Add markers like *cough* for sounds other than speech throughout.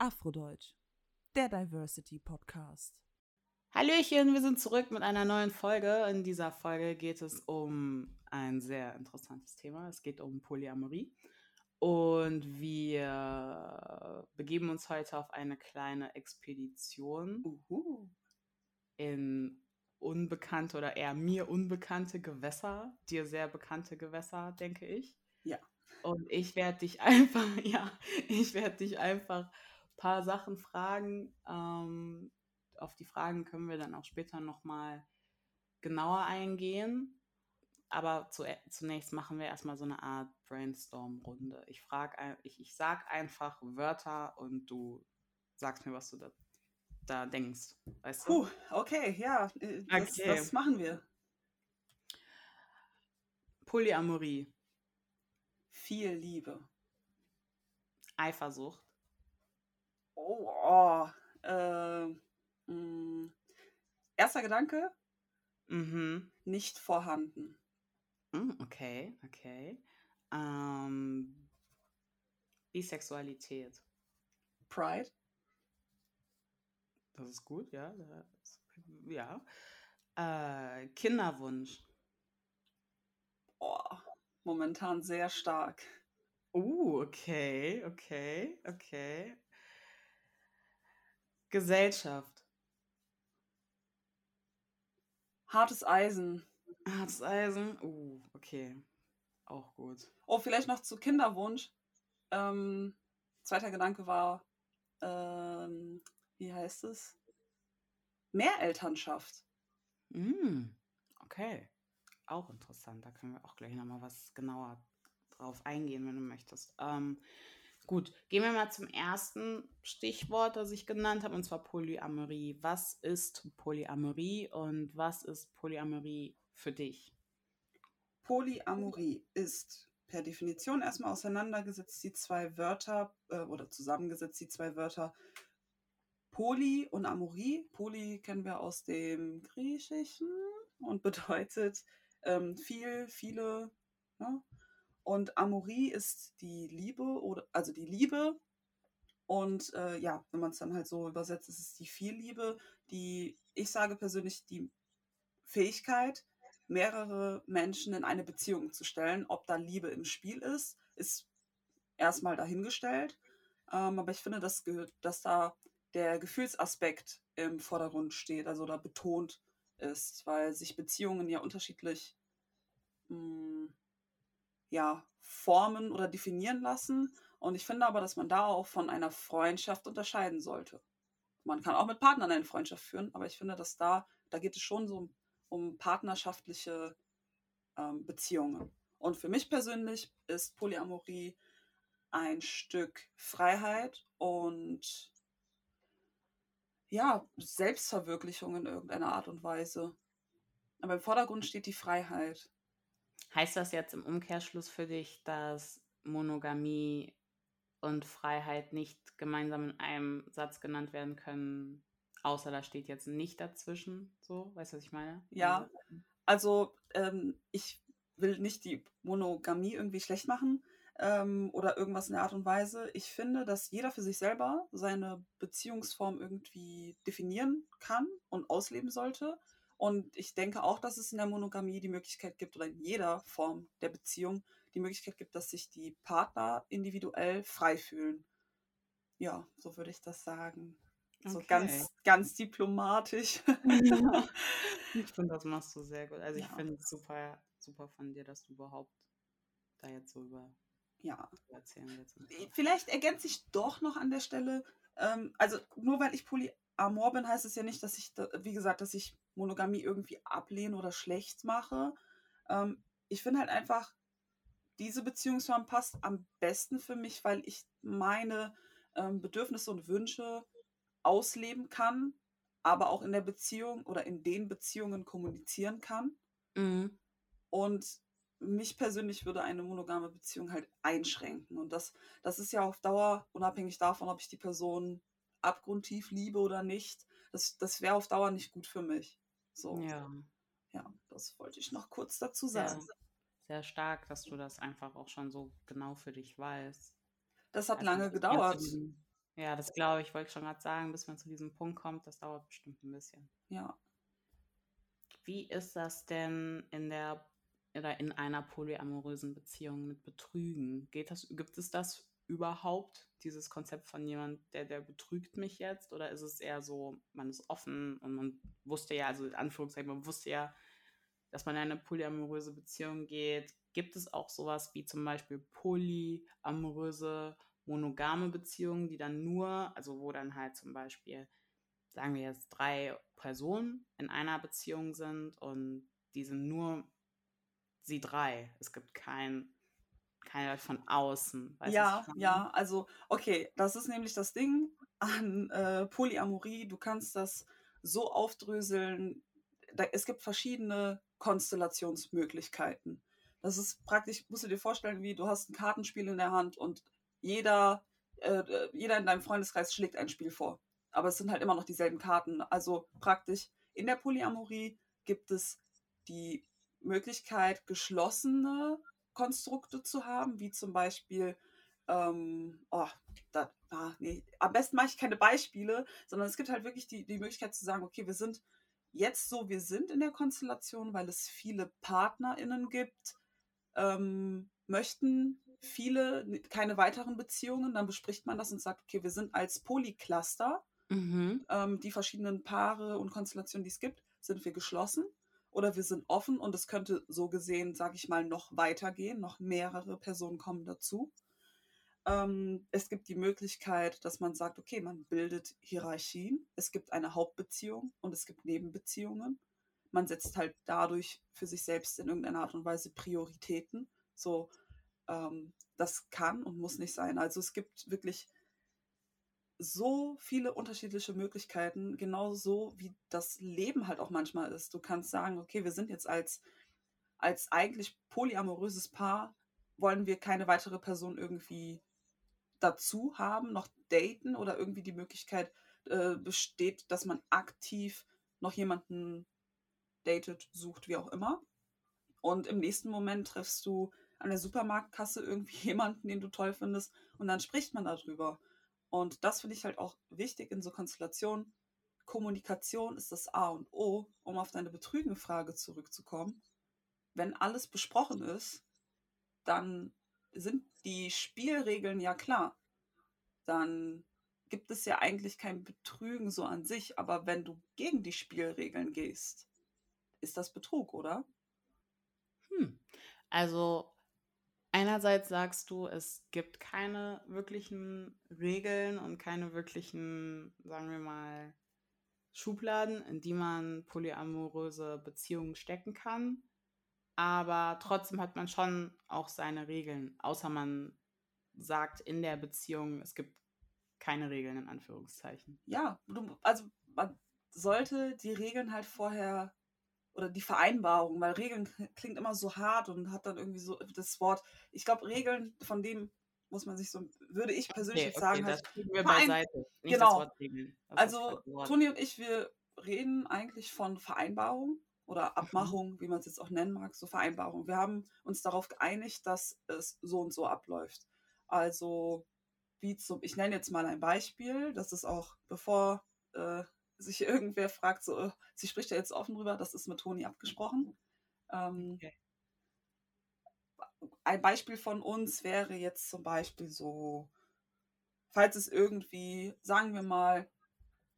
Afrodeutsch, der Diversity Podcast. Hallöchen, wir sind zurück mit einer neuen Folge. In dieser Folge geht es um ein sehr interessantes Thema. Es geht um Polyamorie. Und wir begeben uns heute auf eine kleine Expedition Uhu. in unbekannte oder eher mir unbekannte Gewässer, dir sehr bekannte Gewässer, denke ich. Ja. Und ich werde dich *laughs* einfach, ja, ich werde dich einfach ein paar Sachen fragen. Ähm, auf die Fragen können wir dann auch später nochmal genauer eingehen. Aber zu, zunächst machen wir erstmal so eine Art Brainstorm-Runde. Ich frage, ich, ich sag einfach Wörter und du sagst mir, was du da, da denkst. Weißt du? Puh, okay, ja, äh, das, Okay. das machen wir. Polyamorie, Viel Liebe. Eifersucht, Oh, oh äh, mh. erster Gedanke, mhm. nicht vorhanden. Hm, Okay, okay. Ähm, Bisexualität. Pride, Das ist gut, ja. das- Ja. Äh, Kinderwunsch. oh, momentan sehr stark. Uh, okay, okay, okay. Gesellschaft. Hartes Eisen. Hartes Eisen. Uh, okay. Auch gut. Oh, vielleicht noch zu Kinderwunsch. Ähm, zweiter Gedanke war, ähm, wie heißt es? Mehrelternschaft. Mm, okay. Auch interessant. Da können wir auch gleich nochmal was genauer drauf eingehen, wenn du möchtest. Ähm, gut, gehen wir mal zum ersten Stichwort, das ich genannt habe, und zwar Polyamorie. Was ist Polyamorie und was ist Polyamorie für dich? Polyamorie ist per Definition erstmal auseinandergesetzt die zwei Wörter äh, oder zusammengesetzt die zwei Wörter Poly und Amorie. Poly kennen wir aus dem Griechischen und bedeutet ähm, viel, viele. Ne? Und Amorie ist die Liebe oder also die Liebe. Und äh, ja, wenn man es dann halt so übersetzt, ist es die Vielliebe, die, ich sage persönlich, die Fähigkeit, mehrere Menschen in eine Beziehung zu stellen. Ob da Liebe im Spiel ist, ist erstmal dahingestellt. Ähm, aber ich finde, dass, dass da der Gefühlsaspekt im Vordergrund steht, also da betont ist, weil sich Beziehungen ja unterschiedlich mh, ja, formen oder definieren lassen. Und ich finde aber, dass man da auch von einer Freundschaft unterscheiden sollte. Man kann auch mit Partnern eine Freundschaft führen, aber ich finde, dass da, da geht es schon so um, um partnerschaftliche ähm, Beziehungen. Und für mich persönlich ist Polyamorie ein Stück Freiheit und ja, Selbstverwirklichung in irgendeiner Art und Weise. Aber im Vordergrund steht die Freiheit. Heißt das jetzt im Umkehrschluss für dich, dass Monogamie und Freiheit nicht gemeinsam in einem Satz genannt werden können, außer da steht jetzt nicht dazwischen? So, weißt du, was ich meine? Ja. Also ähm, ich will nicht die Monogamie irgendwie schlecht machen ähm, oder irgendwas in der Art und Weise. Ich finde, dass jeder für sich selber seine Beziehungsform irgendwie definieren kann und ausleben sollte. Und ich denke auch, dass es in der Monogamie die Möglichkeit gibt oder in jeder Form der Beziehung die Möglichkeit gibt, dass sich die Partner individuell frei fühlen. Ja, so würde ich das sagen. So Okay. ganz, ganz diplomatisch. *laughs* ich finde, das machst du sehr gut. Also ich Ja. finde es super, super von dir, dass du überhaupt da jetzt so über ja. erzählen willst. so. Vielleicht ergänze ich doch noch an der Stelle, ähm, also nur weil ich polyamor bin, heißt es ja nicht, dass ich, wie gesagt, dass ich Monogamie irgendwie ablehne oder schlecht mache. Ähm, ich finde halt einfach, diese Beziehungsform passt am besten für mich, weil ich meine ähm, Bedürfnisse und Wünsche ausleben kann, aber auch in der Beziehung oder in den Beziehungen kommunizieren kann. Mhm. Und mich persönlich würde eine monogame Beziehung halt einschränken. Und das, das ist ja auf Dauer, unabhängig davon, ob ich die Person abgrundtief liebe oder nicht, das, das wäre auf Dauer nicht gut für mich. So, Ja. ja, das wollte ich noch kurz dazu sagen. sehr stark, dass du das einfach auch schon so genau für dich weißt. Das hat Also, lange gedauert. Ja, das glaube ich, wollte ich schon gerade sagen, bis man zu diesem Punkt kommt, das dauert bestimmt ein bisschen. Ja. Wie ist das denn in der oder in einer polyamorösen Beziehung mit Betrügen? Geht das, gibt es das überhaupt, dieses Konzept von jemand, der, der betrügt mich jetzt? Oder ist es eher so, man ist offen und man wusste ja, also in Anführungszeichen, man wusste ja, dass man in eine polyamoröse Beziehung geht? Gibt es auch sowas wie zum Beispiel polyamoröse, monogame Beziehungen, die dann nur, also wo dann halt zum Beispiel, sagen wir jetzt, drei Personen in einer Beziehung sind und die sind nur sie drei. Es gibt kein, keine von außen. ja, ja, also okay, das ist nämlich das Ding an äh, Polyamorie. Du kannst das so aufdröseln. Da, es gibt verschiedene Konstellationsmöglichkeiten. Das ist praktisch, musst du dir vorstellen, wie du hast ein Kartenspiel in der Hand und jeder, äh, jeder in deinem Freundeskreis schlägt ein Spiel vor. Aber es sind halt immer noch dieselben Karten. Also praktisch in der Polyamorie gibt es die Möglichkeit, geschlossene Konstrukte zu haben, wie zum Beispiel, ähm, oh, da, ah, nee, am besten mache ich keine Beispiele, sondern es gibt halt wirklich die, die Möglichkeit zu sagen, okay, wir sind jetzt so, wir sind in der Konstellation, weil es viele PartnerInnen gibt, ähm, möchten viele keine weiteren Beziehungen, dann bespricht man das und sagt, okay, wir sind als Polycluster, mhm. ähm, die verschiedenen Paare und Konstellationen, die es gibt, sind wir geschlossen oder wir sind offen und es könnte so gesehen, sage ich mal, noch weitergehen, noch mehrere Personen kommen dazu. Ähm, es gibt die Möglichkeit, dass man sagt, okay, man bildet Hierarchien. Es gibt eine Hauptbeziehung und es gibt Nebenbeziehungen. Man setzt halt dadurch für sich selbst in irgendeiner Art und Weise Prioritäten. So, ähm, das kann und muss nicht sein. Also es gibt wirklich so viele unterschiedliche Möglichkeiten, genauso wie das Leben halt auch manchmal ist. Du kannst sagen, okay, wir sind jetzt als, als eigentlich polyamoröses Paar, wollen wir keine weitere Person irgendwie dazu haben, noch daten oder irgendwie die Möglichkeit äh, besteht, dass man aktiv noch jemanden datet, sucht, wie auch immer. Und im nächsten Moment triffst du an der Supermarktkasse irgendwie *laughs* jemanden, den du toll findest und dann spricht man darüber. Und das finde ich halt auch wichtig in so Konstellationen. Kommunikation ist das A und O, um auf deine Betrügenfrage zurückzukommen. Wenn alles besprochen ist, dann sind die Spielregeln ja klar. Dann gibt es ja eigentlich kein Betrügen so an sich, aber wenn du gegen die Spielregeln gehst, ist das Betrug, oder? Hm. Also Einerseits sagst du, es gibt keine wirklichen Regeln und keine wirklichen, sagen wir mal, Schubladen, in die man polyamoröse Beziehungen stecken kann. Aber trotzdem hat man schon auch seine Regeln, außer man sagt in der Beziehung, es gibt keine Regeln in Anführungszeichen. Ja, also man sollte die Regeln halt vorher oder die Vereinbarung, weil Regeln *laughs* klingt immer so hart und hat dann irgendwie so das Wort. Ich glaube, Regeln, von dem muss man sich so, würde ich persönlich okay, okay, sagen, das halt, wir beiseite. Nicht genau. also Toni und ich, wir reden eigentlich von Vereinbarung oder mhm. Abmachung, mhm. wie man es jetzt auch nennen mag, so Vereinbarung. Wir haben uns darauf geeinigt, dass es so und so abläuft. Also wie zum, ich nenne jetzt mal ein Beispiel, das ist auch, bevor äh, sich *laughs* irgendwer fragt, so, äh, sie spricht ja jetzt offen drüber, das ist mit Toni abgesprochen. Ähm, okay. Ein Beispiel von uns wäre jetzt zum Beispiel so, falls es irgendwie, sagen wir mal,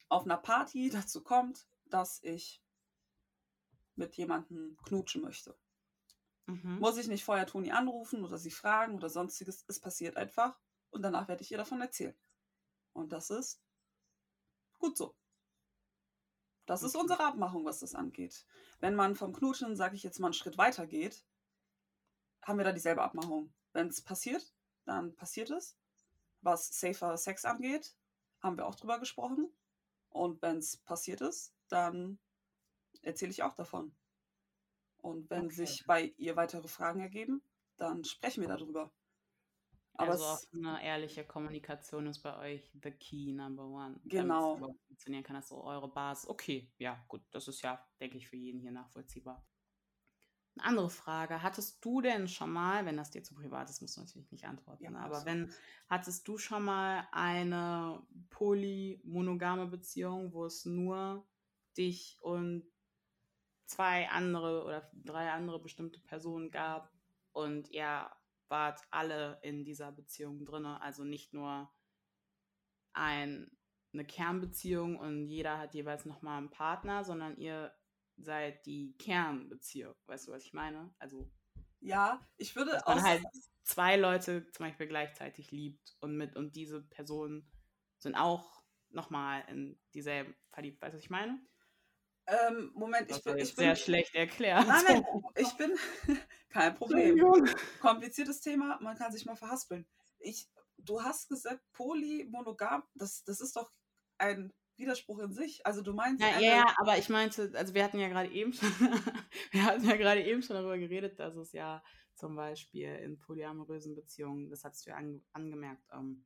auf einer Party *laughs* dazu kommt, dass ich mit jemandem knutschen möchte. Mhm. Muss ich nicht vorher Toni anrufen oder sie fragen oder sonstiges. Es passiert einfach und danach werde ich ihr davon erzählen. Und das ist gut so. Das ist unsere Abmachung, was das angeht. Wenn man vom Knutschen, sage ich jetzt mal, einen Schritt weiter geht, haben wir da dieselbe Abmachung. Wenn es passiert, dann passiert es. Was safer Sex angeht, haben wir auch drüber gesprochen. Und wenn es passiert ist, dann erzähle ich auch davon. Und wenn okay. sich bei ihr weitere Fragen ergeben, dann sprechen wir darüber. Aber also auch eine ehrliche Kommunikation ist bei euch the key number one. Genau. Damit es funktionieren kann, das so eure Basis. Okay, ja, gut, das ist ja, denke ich, für jeden hier nachvollziehbar. Eine andere Frage. Hattest du denn schon mal, wenn das dir zu privat ist, musst du natürlich nicht antworten, Ja, aber alles gut. wenn, hattest du schon mal eine polymonogame Beziehung, wo es nur dich und zwei andere oder drei andere bestimmte Personen gab und ihr wart alle in dieser Beziehung drin, also nicht nur ein, eine Kernbeziehung und jeder hat jeweils nochmal einen Partner, sondern ihr seid die Kernbeziehung. Weißt du, was ich meine? Also, Ja, ich würde dass man aus. halt zwei Leute zum Beispiel gleichzeitig liebt und mit und diese Personen sind auch nochmal in dieselben verliebt. Weißt du, was ich meine? Ähm, Moment, Das ich bin, war ich sehr bin. schlecht erklärt. Nein, nein, *laughs* ich bin. Kein Problem. Kompliziertes Thema, man kann sich mal verhaspeln. Ich, du hast gesagt, polymonogam, das, das ist doch ein Widerspruch in sich. Also du meinst Ja, ja, aber ich meinte, also wir hatten ja gerade eben schon, *laughs* wir hatten ja gerade eben schon darüber geredet, dass es ja zum Beispiel in polyamorösen Beziehungen, das hast du ja ange angemerkt, ähm,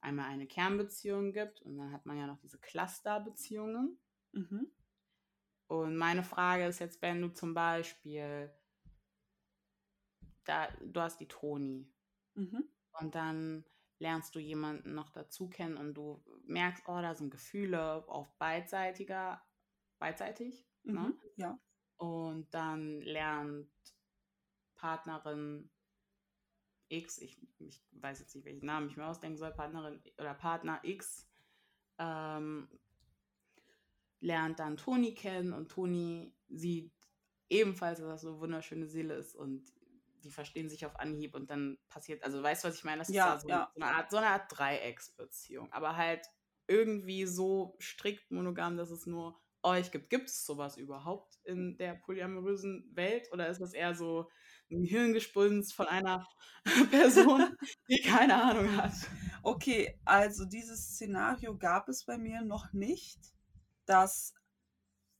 einmal eine Kernbeziehung gibt und dann hat man ja noch diese Clusterbeziehungen. Mhm. Und meine Frage ist jetzt, wenn du zum Beispiel, da, du hast die Toni Mhm. und dann lernst du jemanden noch dazu kennen und du merkst, oh, da sind Gefühle auf beidseitiger, beidseitig, ne? Mhm. Ja. Und dann lernt Partnerin X, ich, ich weiß jetzt nicht, welchen Namen ich mir ausdenken soll, Partnerin oder Partner X, ähm, lernt dann Toni kennen und Toni sieht ebenfalls, dass das so eine wunderschöne Seele ist und die verstehen sich auf Anhieb und dann passiert, also weißt du, was ich meine? Das Ja, ist ja so, ja. so eine Art, so eine Art Dreiecksbeziehung, aber halt irgendwie so strikt monogam, dass es nur euch gibt. Gibt es sowas überhaupt in der polyamorösen Welt oder ist das eher so ein Hirngespinst von einer *laughs* Person, die keine Ahnung hat? Okay, also dieses Szenario gab es bei mir noch nicht, dass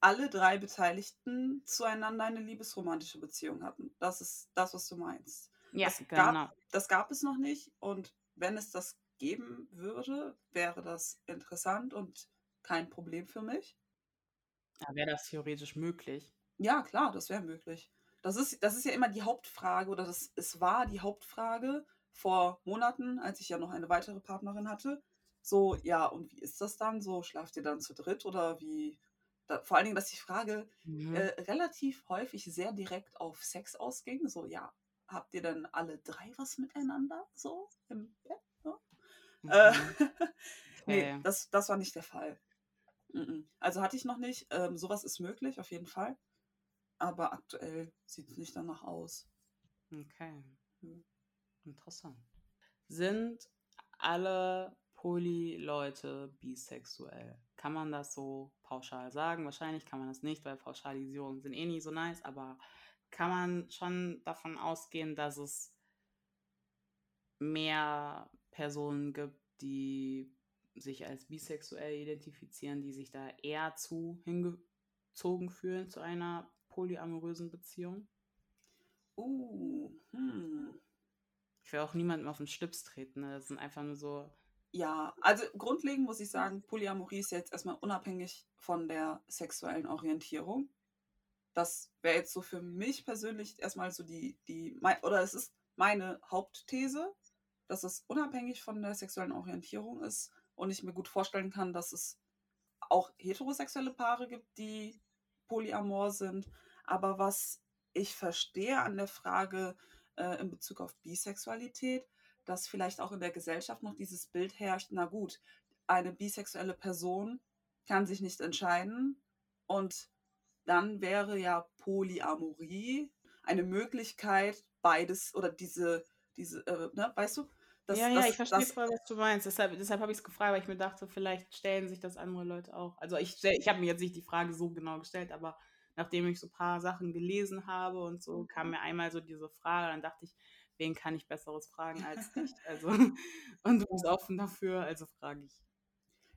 alle drei Beteiligten zueinander eine liebesromantische Beziehung hatten. Das ist das, was du meinst. Ja, Das genau. gab, das gab es noch nicht und wenn es das geben würde, wäre das interessant und kein Problem für mich. Ja, Wäre das theoretisch möglich? Ja, klar, das wäre möglich. Das ist, das ist ja immer die Hauptfrage oder das, es war die Hauptfrage vor Monaten, als ich ja noch eine weitere Partnerin hatte. So, ja, und wie ist das dann? So, schlaft ihr dann zu dritt oder wie? Da, vor allen Dingen, dass die Frage Mhm. äh, relativ häufig sehr direkt auf Sex ausging. So, ja, habt ihr denn alle drei was miteinander? So im Bett? Ne? Äh, Mhm. *laughs* nee, Okay. das, das war nicht der Fall. Also hatte ich noch nicht. Ähm, sowas ist möglich, auf jeden Fall. Aber aktuell sieht es nicht danach aus. Okay. Hm. Interessant. Sind alle Poly-Leute bisexuell? Kann man das so pauschal sagen? Wahrscheinlich kann man das nicht, weil Pauschalisierungen sind eh nie so nice, aber kann man schon davon ausgehen, dass es mehr Personen gibt, die sich als bisexuell identifizieren, die sich da eher zu hingezogen fühlen zu einer polyamorösen Beziehung? Uh, hm. Ich will auch niemandem auf den Schlips treten. Ne? Das sind einfach nur so. Ja, also grundlegend muss ich sagen, Polyamorie ist jetzt erstmal unabhängig von der sexuellen Orientierung. Das wäre jetzt so für mich persönlich erstmal so die, die, oder es ist meine Hauptthese, dass es unabhängig von der sexuellen Orientierung ist und ich mir gut vorstellen kann, dass es auch heterosexuelle Paare gibt, die polyamor sind. Aber was ich verstehe an der Frage äh, in Bezug auf Bisexualität, dass vielleicht auch in der Gesellschaft noch dieses Bild herrscht, na gut, eine bisexuelle Person kann sich nicht entscheiden und dann wäre ja Polyamorie eine Möglichkeit, beides oder diese, diese, äh, ne, weißt du? Das, ja, ja, das, ich verstehe das, voll, was du meinst. Deshalb, deshalb habe ich es gefragt, weil ich mir dachte, vielleicht stellen sich das andere Leute auch. Also ich, ich habe mir jetzt nicht die Frage so genau gestellt, aber nachdem ich so ein paar Sachen gelesen habe und so, kam mir einmal so diese Frage, dann dachte ich, wen kann ich Besseres fragen als dich? *laughs* Also, und du bist offen dafür, also frage ich.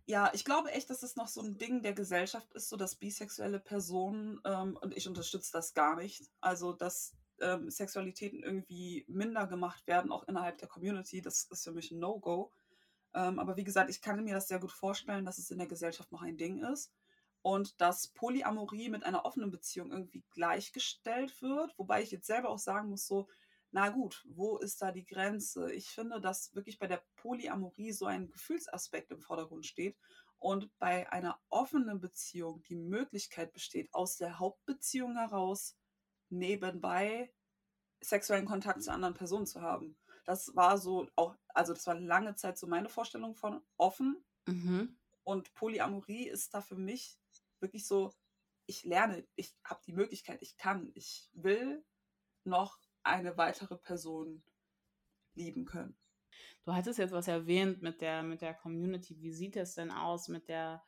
Ja, ich glaube echt, dass es noch so ein Ding der Gesellschaft ist, so dass bisexuelle Personen, ähm, und ich unterstütze das gar nicht, also dass ähm, Sexualitäten irgendwie minder gemacht werden, auch innerhalb der Community, das ist für mich ein No-Go. Ähm, aber wie gesagt, ich kann mir das sehr gut vorstellen, dass es in der Gesellschaft noch ein Ding ist. und dass Polyamorie mit einer offenen Beziehung irgendwie gleichgestellt wird, wobei ich jetzt selber auch sagen muss, so, na gut, wo ist da die Grenze? Ich finde, dass wirklich bei der Polyamorie so ein Gefühlsaspekt im Vordergrund steht und bei einer offenen Beziehung die Möglichkeit besteht, aus der Hauptbeziehung heraus nebenbei sexuellen Kontakt zu anderen Personen zu haben. Das war so auch, also das war lange Zeit so meine Vorstellung von offen. Mhm. Und Polyamorie ist da für mich wirklich so, ich lerne, ich habe die Möglichkeit, ich kann, ich will noch eine weitere Person lieben können. Du hattest jetzt was erwähnt mit der, mit der Community. Wie sieht es denn aus mit der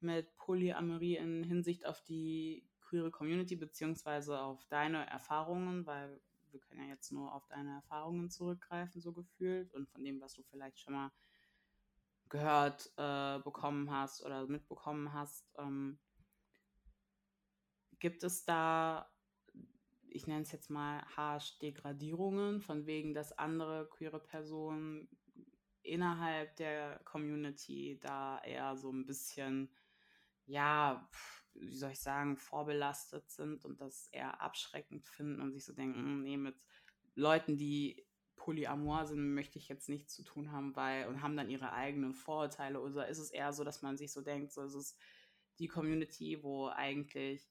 mit Polyamorie in Hinsicht auf die queere Community beziehungsweise auf deine Erfahrungen, weil wir können ja jetzt nur auf deine Erfahrungen zurückgreifen, so gefühlt, und von dem, was du vielleicht schon mal gehört äh, bekommen hast oder mitbekommen hast. Ähm, gibt es da ich nenne es jetzt mal harsch Degradierungen, von wegen, dass andere queere Personen innerhalb der Community da eher so ein bisschen, ja, wie soll ich sagen, vorbelastet sind und das eher abschreckend finden und sich so denken, hm, nee, mit Leuten, die polyamor sind, möchte ich jetzt nichts zu tun haben, weil und haben dann ihre eigenen Vorurteile. Oder ist es eher so, dass man sich so denkt, so ist es die Community, wo eigentlich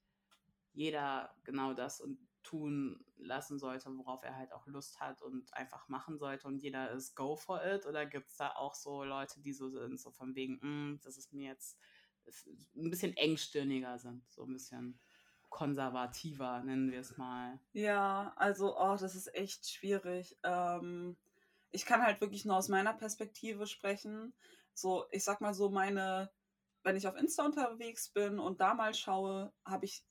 jeder genau das und tun lassen sollte, worauf er halt auch Lust hat und einfach machen sollte und jeder ist go for it? Oder gibt es da auch so Leute, die so sind, so von wegen, mm, das ist mir jetzt ein bisschen engstirniger sind, so ein bisschen konservativer, nennen wir es mal. Ja, also, oh, das ist echt schwierig. Ähm, ich kann halt wirklich nur aus meiner Perspektive sprechen. So, ich sag mal so, meine, wenn ich auf Insta unterwegs bin und da mal schaue, habe ich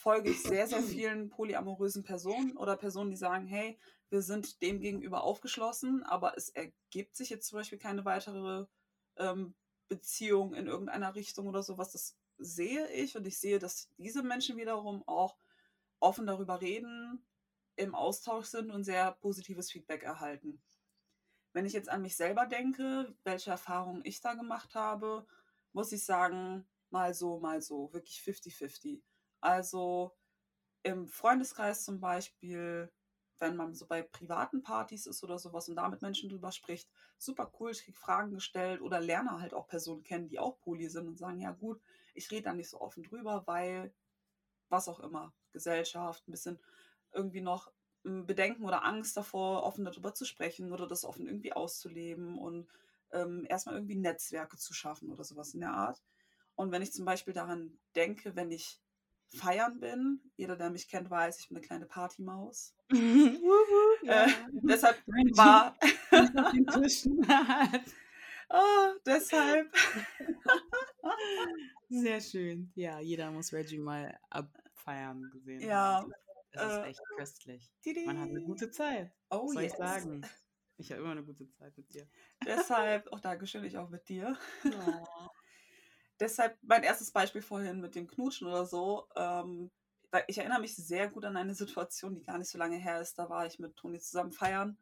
folge ich sehr, sehr vielen polyamorösen Personen oder Personen, die sagen, hey, wir sind dem gegenüber aufgeschlossen, aber es ergibt sich jetzt zum Beispiel keine weitere ähm, Beziehung in irgendeiner Richtung oder sowas. Das sehe ich und ich sehe, dass diese Menschen wiederum auch offen darüber reden, im Austausch sind und sehr positives Feedback erhalten. Wenn ich jetzt an mich selber denke, welche Erfahrungen ich da gemacht habe, muss ich sagen, mal so, mal so, wirklich 50-50. Also im Freundeskreis zum Beispiel, wenn man so bei privaten Partys ist oder sowas und da mit Menschen drüber spricht, super cool, ich kriege Fragen gestellt oder lerne halt auch Personen kennen, die auch Poly sind und sagen, ja gut, ich rede da nicht so offen drüber, weil was auch immer, Gesellschaft, ein bisschen irgendwie noch hm, Bedenken oder Angst davor, offen darüber zu sprechen oder das offen irgendwie auszuleben und ähm, erstmal irgendwie Netzwerke zu schaffen oder sowas in der Art. Und wenn ich zum Beispiel daran denke, wenn ich feiern bin. Jeder, der mich kennt, weiß, ich bin eine kleine Partymaus. *laughs* ja. äh, *laughs* deshalb war. *laughs* oh, deshalb. Sehr schön. Ja, jeder muss Reggie mal abfeiern gesehen ja, haben. Das ist äh, echt köstlich. Man hat eine gute Zeit. Oh, soll yes. ich sagen? Ich habe immer eine gute Zeit mit dir. Deshalb, auch oh, Dankeschön, ich auch mit dir. Oh deshalb mein erstes Beispiel vorhin mit dem Knutschen oder so. Ähm, ich erinnere mich sehr gut an eine Situation, die gar nicht so lange her ist. Da war ich mit Toni zusammen feiern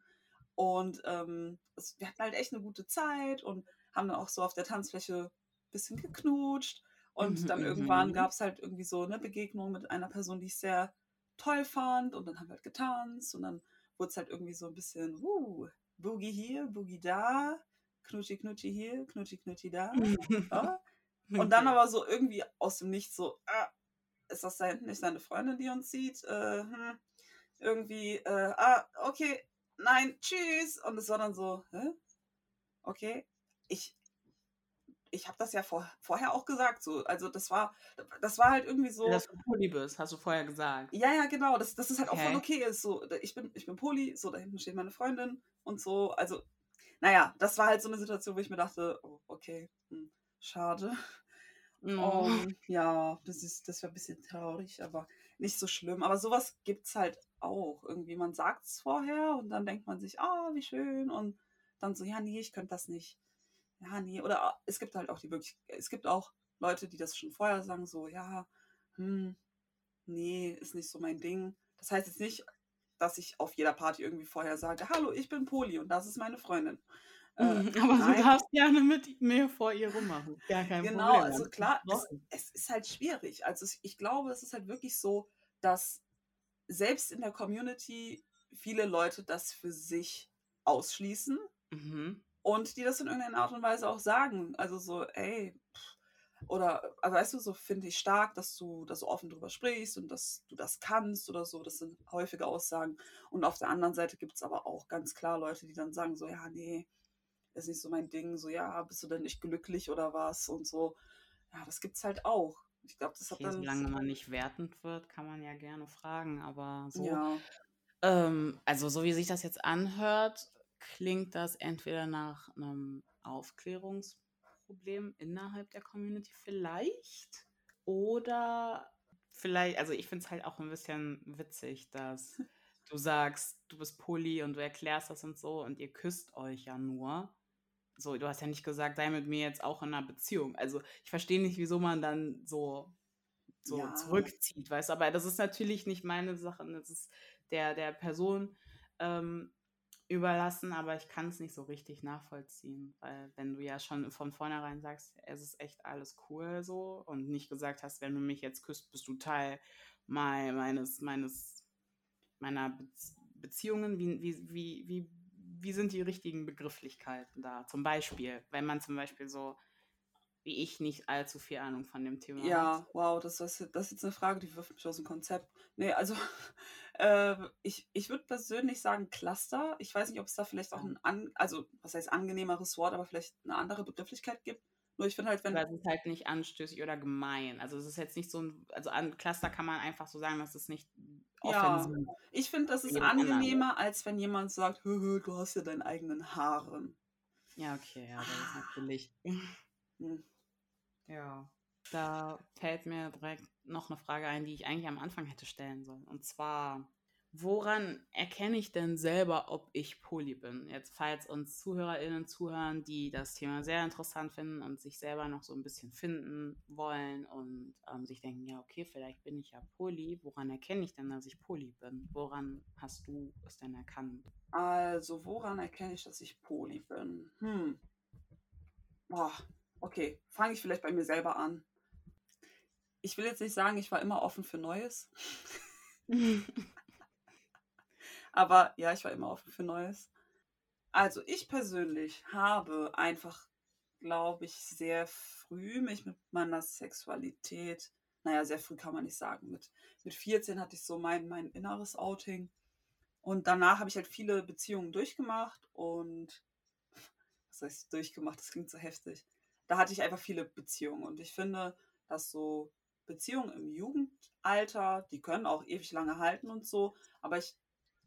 und ähm, es, wir hatten halt echt eine gute Zeit und haben dann auch so auf der Tanzfläche ein bisschen geknutscht. Und mhm, dann irgendwann mhm. gab es halt irgendwie so eine Begegnung mit einer Person, die ich sehr toll fand. Und dann haben wir halt getanzt und dann wurde es halt irgendwie so ein bisschen, uh, Boogie hier, Boogie da, Knutschi, Knutschi hier, Knutschi, Knutschi da. *laughs* ja. Und dann aber so irgendwie aus dem Nichts so, ah, ist das da hinten nicht seine Freundin, die uns sieht? Äh, hm, irgendwie, äh, ah, okay, nein, tschüss. Und es war dann so, hä? Okay, ich, ich habe das ja vor, vorher auch gesagt, so, also das war, das war halt irgendwie so. Dass du Poli bist, hast du vorher gesagt. Ja, ja, genau, dass, dass es halt okay. auch voll okay ist, so, ich bin, ich bin Poli, so, da hinten steht meine Freundin und so, also, naja, das war halt so eine Situation, wo ich mir dachte, oh, okay, hm, schade. Oh. Um, ja, das ist, das wäre ein bisschen traurig, aber nicht so schlimm. Aber sowas gibt es halt auch. Irgendwie, man sagt es vorher und dann denkt man sich, ah, wie schön. Und dann so, ja, nee, ich könnte das nicht. Ja, nee. Oder es gibt halt auch die wirklich, es gibt auch Leute, die das schon vorher sagen, so, ja, hm, nee, ist nicht so mein Ding. Das heißt jetzt nicht, dass ich auf jeder Party irgendwie vorher sage, hallo, ich bin Poli und das ist meine Freundin. Äh, *laughs* aber nein. du darfst gerne mit mir vor ihr rummachen. Ja, kein genau, Problem. also klar, es, es, ist halt schwierig. Also ich glaube, es ist halt wirklich so, dass selbst in der Community viele Leute das für sich ausschließen mhm. und die das in irgendeiner Art und Weise auch sagen. Also so, ey, oder also weißt du, so finde ich stark, dass du da so offen drüber sprichst und dass du das kannst oder so. Das sind häufige Aussagen. Und auf der anderen Seite gibt es aber auch ganz klar Leute, die dann sagen, so, ja, nee, ist nicht so mein Ding, so, ja, bist du denn nicht glücklich oder was und so. Ja, das gibt's halt auch. Ich glaube, das okay, hat dann. Solange man nicht wertend wird, kann man ja gerne fragen, aber so. Ja. Ähm, also, so wie sich das jetzt anhört, klingt das entweder nach einem Aufklärungsproblem innerhalb der Community vielleicht oder vielleicht, also ich finde es halt auch ein bisschen witzig, dass *laughs* du sagst, du bist Poli und du erklärst das und so und ihr küsst euch ja nur. So, du hast ja nicht gesagt, sei mit mir jetzt auch in einer Beziehung. Also ich verstehe nicht, wieso man dann so, so ja. zurückzieht, weißt du, aber das ist natürlich nicht meine Sache, das ist der, der Person ähm, überlassen, aber ich kann es nicht so richtig nachvollziehen, weil wenn du ja schon von vornherein sagst, es ist echt alles cool so und nicht gesagt hast, wenn du mich jetzt küsst, bist du Teil meines, meines, meiner Be Beziehungen, wie, wie, wie, wie wie sind die richtigen Begrifflichkeiten da? Zum Beispiel, wenn man zum Beispiel so wie ich nicht allzu viel Ahnung von dem Thema Ja, hat. wow, das ist, das ist jetzt eine Frage, die wirft mich aus dem Konzept. Nee, also *laughs* äh, ich, ich würde persönlich sagen Cluster. Ich weiß nicht, ob es da vielleicht auch ein, an, also was heißt angenehmeres Wort, aber vielleicht eine andere Begrifflichkeit gibt. Nur ich finde halt, wenn. Das ist halt nicht anstößig oder gemein. Also es ist jetzt nicht so ein, also an Cluster kann man einfach so sagen, dass es nicht offensiv Ja, ich finde, das ist angenehmer, anderen. als wenn jemand sagt, hö, hö, du hast ja deinen eigenen Haaren. Ja, okay, ja, das ist natürlich. Hm. Ja. Da fällt mir direkt noch eine Frage ein, die ich eigentlich am Anfang hätte stellen sollen. Und zwar, woran erkenne ich denn selber, ob ich Poly bin? Jetzt, falls uns ZuhörerInnen zuhören, die das Thema sehr interessant finden und sich selber noch so ein bisschen finden wollen und ähm, sich denken, ja, okay, vielleicht bin ich ja Poly. Woran erkenne ich denn, dass ich Poly bin? Woran hast du es denn erkannt? Also, woran erkenne ich, dass ich Poly bin? Hm. Boah, okay. Fange ich vielleicht bei mir selber an. Ich will jetzt nicht sagen, ich war immer offen für Neues. *laughs* Aber ja, ich war immer offen für Neues. Also ich persönlich habe einfach, glaube ich, sehr früh mich mit meiner Sexualität, naja, sehr früh kann man nicht sagen, mit, mit 14 hatte ich so mein, mein inneres Outing. Und danach habe ich halt viele Beziehungen durchgemacht und was heißt durchgemacht, das klingt so heftig. Da hatte ich einfach viele Beziehungen und ich finde, dass so Beziehungen im Jugendalter, die können auch ewig lange halten und so, aber ich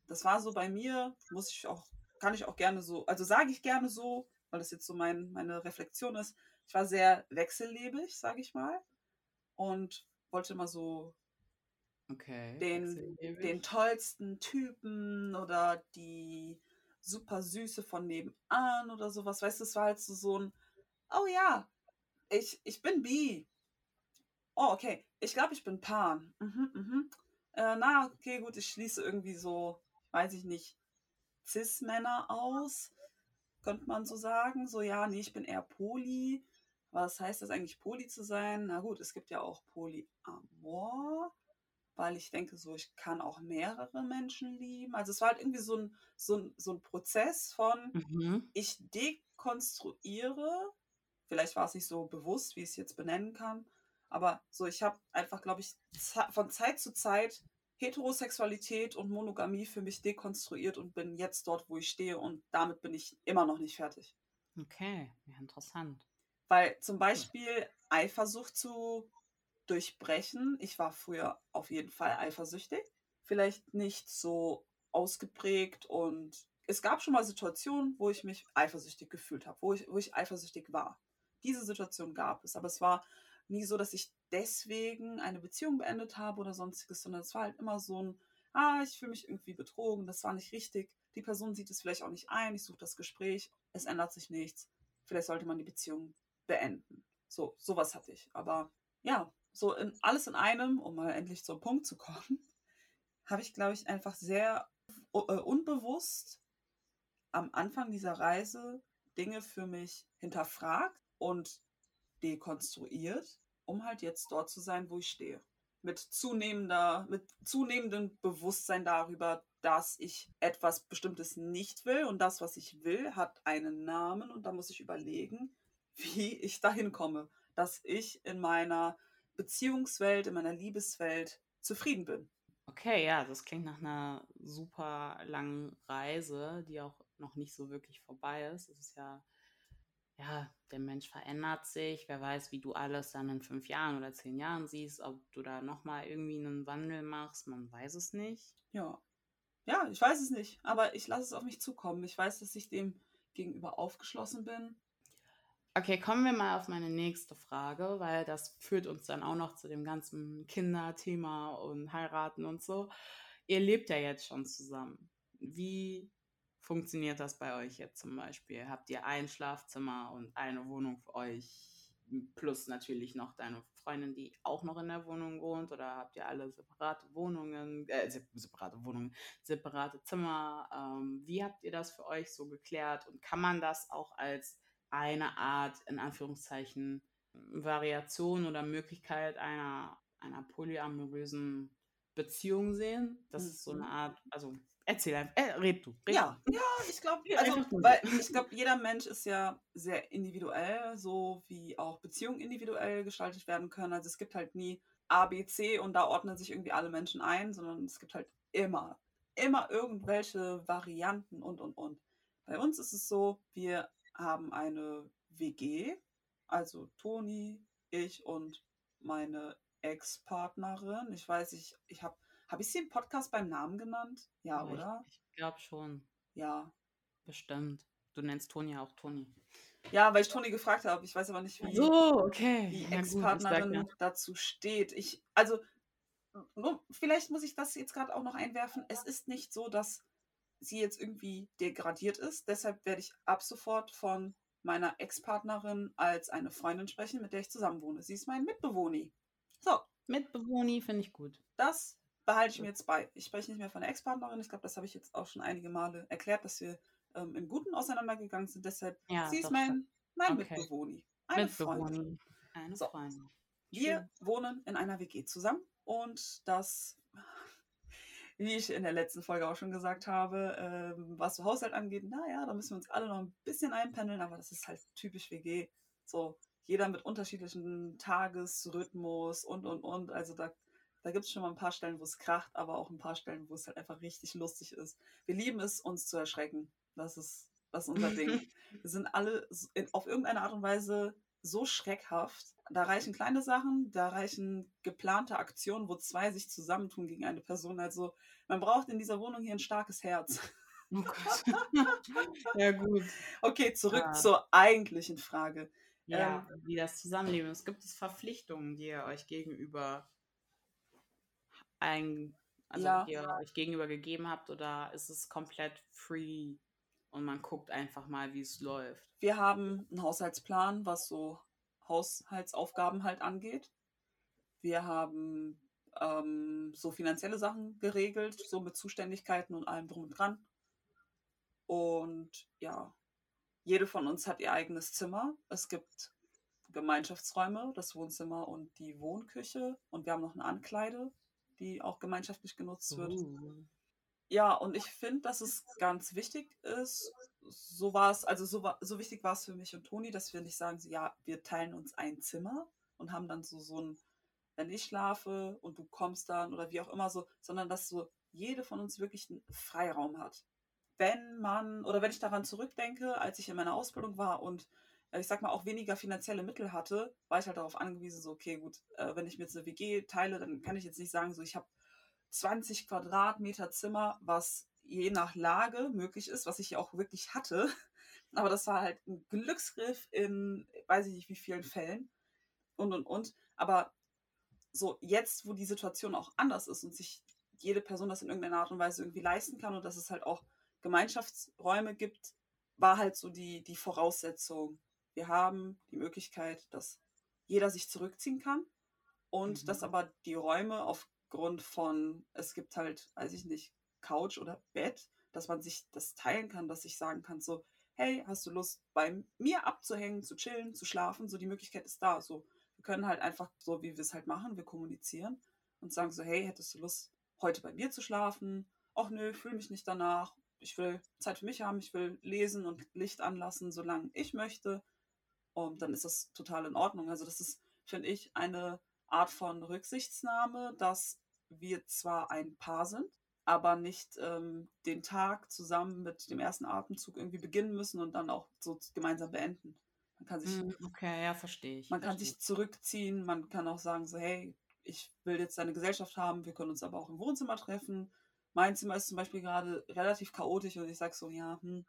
das war so bei mir, muss ich auch, kann ich auch gerne so, also sage ich gerne so, weil das jetzt so mein, meine Reflexion ist. Ich war sehr wechsellebig, sage ich mal. Und wollte immer so okay, den, den tollsten Typen oder die super Süße von nebenan oder sowas. Weißt du, es war halt so, so ein, oh ja, ich, ich bin bi. Oh, okay. Ich glaube, ich bin Pan. Mhm, mhm. Äh, na, okay, gut, ich schließe irgendwie so weiß ich nicht, Cis-Männer aus, könnte man so sagen. So, ja, nee, ich bin eher Poly. Was heißt das eigentlich, Poly zu sein? Na gut, es gibt ja auch Polyamor, weil ich denke, so, ich kann auch mehrere Menschen lieben. Also es war halt irgendwie so ein, so ein, so ein Prozess von, mhm. ich dekonstruiere, vielleicht war es nicht so bewusst, wie ich es jetzt benennen kann, aber so, ich habe einfach, glaube ich, von Zeit zu Zeit Heterosexualität und Monogamie für mich dekonstruiert und bin jetzt dort, wo ich stehe und damit bin ich immer noch nicht fertig. Okay, ja, interessant. Weil zum Beispiel Eifersucht zu durchbrechen, ich war früher auf jeden Fall eifersüchtig, vielleicht nicht so ausgeprägt und es gab schon mal Situationen, wo ich mich eifersüchtig gefühlt habe, wo ich, wo ich eifersüchtig war. Diese Situation gab es, aber es war nie so, dass ich deswegen eine Beziehung beendet habe oder sonstiges, sondern es war halt immer so ein, ah, ich fühle mich irgendwie betrogen, das war nicht richtig. Die Person sieht es vielleicht auch nicht ein, ich suche das Gespräch, es ändert sich nichts. Vielleicht sollte man die Beziehung beenden. So, sowas hatte ich. Aber ja, so in, alles in einem, um mal endlich zum Punkt zu kommen, *laughs* habe ich, glaube ich, einfach sehr äh, unbewusst am Anfang dieser Reise Dinge für mich hinterfragt und dekonstruiert, um halt jetzt dort zu sein, wo ich stehe. Mit zunehmender, mit zunehmendem Bewusstsein darüber, dass ich etwas Bestimmtes nicht will und das, was ich will, hat einen Namen und da muss ich überlegen, wie ich dahin komme, dass ich in meiner Beziehungswelt, in meiner Liebeswelt zufrieden bin. Okay, ja, das klingt nach einer super langen Reise, die auch noch nicht so wirklich vorbei ist. Es ist ja, ja, der Mensch verändert sich. Wer weiß, wie du alles dann in fünf Jahren oder zehn Jahren siehst, ob du da nochmal irgendwie einen Wandel machst, man weiß es nicht. Ja. Ja, ich weiß es nicht, aber ich lasse es auf mich zukommen. Ich weiß, dass ich dem gegenüber aufgeschlossen bin. Okay, kommen wir mal auf meine nächste Frage, weil das führt uns dann auch noch zu dem ganzen Kinderthema und heiraten und so. Ihr lebt ja jetzt schon zusammen. Wie funktioniert das bei euch jetzt zum Beispiel? Habt ihr ein Schlafzimmer und eine Wohnung für euch? Plus natürlich noch deine Freundin, die auch noch in der Wohnung wohnt? Oder habt ihr alle separate Wohnungen, äh, separate Wohnungen, separate Zimmer? Ähm, wie habt ihr das für euch so geklärt? Und kann man das auch als eine Art, in Anführungszeichen, Variation oder Möglichkeit einer, einer polyamorösen Beziehung sehen? Das mhm. ist so eine. Art, also Erzähl einfach, äh, red du. Red ja, du. ja, ich glaube, also, weil ich glaube, jeder Mensch ist ja sehr individuell, so wie auch Beziehungen individuell gestaltet werden können. Also es gibt halt nie A, B, C und da ordnen sich irgendwie alle Menschen ein, sondern es gibt halt immer, immer irgendwelche Varianten und und und. Bei uns ist es so, wir haben eine WG, also Toni, ich und meine Ex-Partnerin. Ich weiß, ich, ich habe habe ich sie im Podcast beim Namen genannt? Ja, oh, oder? Ich, ich glaube schon. Ja. Bestimmt. Du nennst Toni ja auch Toni. Ja, weil ich Toni gefragt habe. Ich weiß aber nicht, wie so, okay. die Ex-Partnerin ja. dazu steht. Ich, also, nur, vielleicht muss ich das jetzt gerade auch noch einwerfen. Es ist nicht so, dass sie jetzt irgendwie degradiert ist. Deshalb werde ich ab sofort von meiner Ex-Partnerin als eine Freundin sprechen, mit der ich zusammenwohne. Sie ist mein Mitbewohner. So. Mitbewohner finde ich gut. Das behalte ich mir jetzt bei. Ich spreche nicht mehr von der Ex-Partnerin. Ich glaube, das habe ich jetzt auch schon einige Male erklärt, dass wir ähm, im Guten auseinandergegangen sind. Deshalb, ja, sie ist mein, mein okay. Mitbewohner. Eine Freundin. Eine so. Freundin. Wir wohnen in einer WG zusammen und das, wie ich in der letzten Folge auch schon gesagt habe, ähm, was so Haushalt angeht, naja, da müssen wir uns alle noch ein bisschen einpendeln, aber das ist halt typisch WG. So, jeder mit unterschiedlichen Tagesrhythmus und und und. Also da da gibt es schon mal ein paar Stellen, wo es kracht, aber auch ein paar Stellen, wo es halt einfach richtig lustig ist. Wir lieben es, uns zu erschrecken. Das ist, das ist unser Ding. *laughs* Wir sind alle in, auf irgendeine Art und Weise so schreckhaft. Da reichen kleine Sachen, da reichen geplante Aktionen, wo zwei sich zusammentun gegen eine Person. Also man braucht in dieser Wohnung hier ein starkes Herz. Oh Gott. *laughs* ja, gut. Okay, zurück ja. zur eigentlichen Frage. Ja, ähm, wie das Zusammenleben ist. Gibt es Verpflichtungen, die ihr euch gegenüber ein, also ja. ihr euch gegenüber gegeben habt oder ist es komplett free und man guckt einfach mal, wie es läuft? Wir haben einen Haushaltsplan, was so Haushaltsaufgaben halt angeht. Wir haben ähm, so finanzielle Sachen geregelt, so mit Zuständigkeiten und allem drum und dran. Und ja, jede von uns hat ihr eigenes Zimmer. Es gibt Gemeinschaftsräume, das Wohnzimmer und die Wohnküche. Und wir haben noch eine Ankleide die auch gemeinschaftlich genutzt wird. Uh. Ja, und ich finde, dass es ganz wichtig ist, so war es, also so, so wichtig war es für mich und Toni, dass wir nicht sagen, so, ja, wir teilen uns ein Zimmer und haben dann so, so ein, wenn ich schlafe und du kommst dann oder wie auch immer so, sondern dass so jede von uns wirklich einen Freiraum hat. Wenn man, oder wenn ich daran zurückdenke, als ich in meiner Ausbildung war und ich sag mal, auch weniger finanzielle Mittel hatte, war ich halt darauf angewiesen, so, okay, gut, äh, wenn ich mir jetzt eine WG teile, dann kann ich jetzt nicht sagen, so, ich habe 20 Quadratmeter Zimmer, was je nach Lage möglich ist, was ich ja auch wirklich hatte. *laughs* Aber das war halt ein Glücksgriff in, weiß ich nicht wie vielen Fällen und und und. Aber so jetzt, wo die Situation auch anders ist und sich jede Person das in irgendeiner Art und Weise irgendwie leisten kann und dass es halt auch Gemeinschaftsräume gibt, war halt so die, die Voraussetzung, wir haben die Möglichkeit, dass jeder sich zurückziehen kann und mhm. dass aber die Räume aufgrund von, es gibt halt, weiß ich nicht, Couch oder Bett, dass man sich das teilen kann, dass ich sagen kann, so, hey, hast du Lust, bei mir abzuhängen, zu chillen, zu schlafen? So, die Möglichkeit ist da. So, wir können halt einfach so, wie wir es halt machen, wir kommunizieren und sagen so, hey, hättest du Lust, heute bei mir zu schlafen? Ach nö, fühle mich nicht danach. Ich will Zeit für mich haben, ich will lesen und Licht anlassen, solange ich möchte. Und dann ist das total in Ordnung. Also das ist, finde ich, eine Art von Rücksichtsnahme, dass wir zwar ein Paar sind, aber nicht ähm, den Tag zusammen mit dem ersten Atemzug irgendwie beginnen müssen und dann auch so gemeinsam beenden. Man kann sich, Mm, Okay, ja, verstehe ich. man kann Verstehe sich ich. zurückziehen, man kann auch sagen, so, hey, ich will jetzt deine Gesellschaft haben, wir können uns aber auch im Wohnzimmer treffen. Mein Zimmer ist zum Beispiel gerade relativ chaotisch und ich sage so, ja, hm,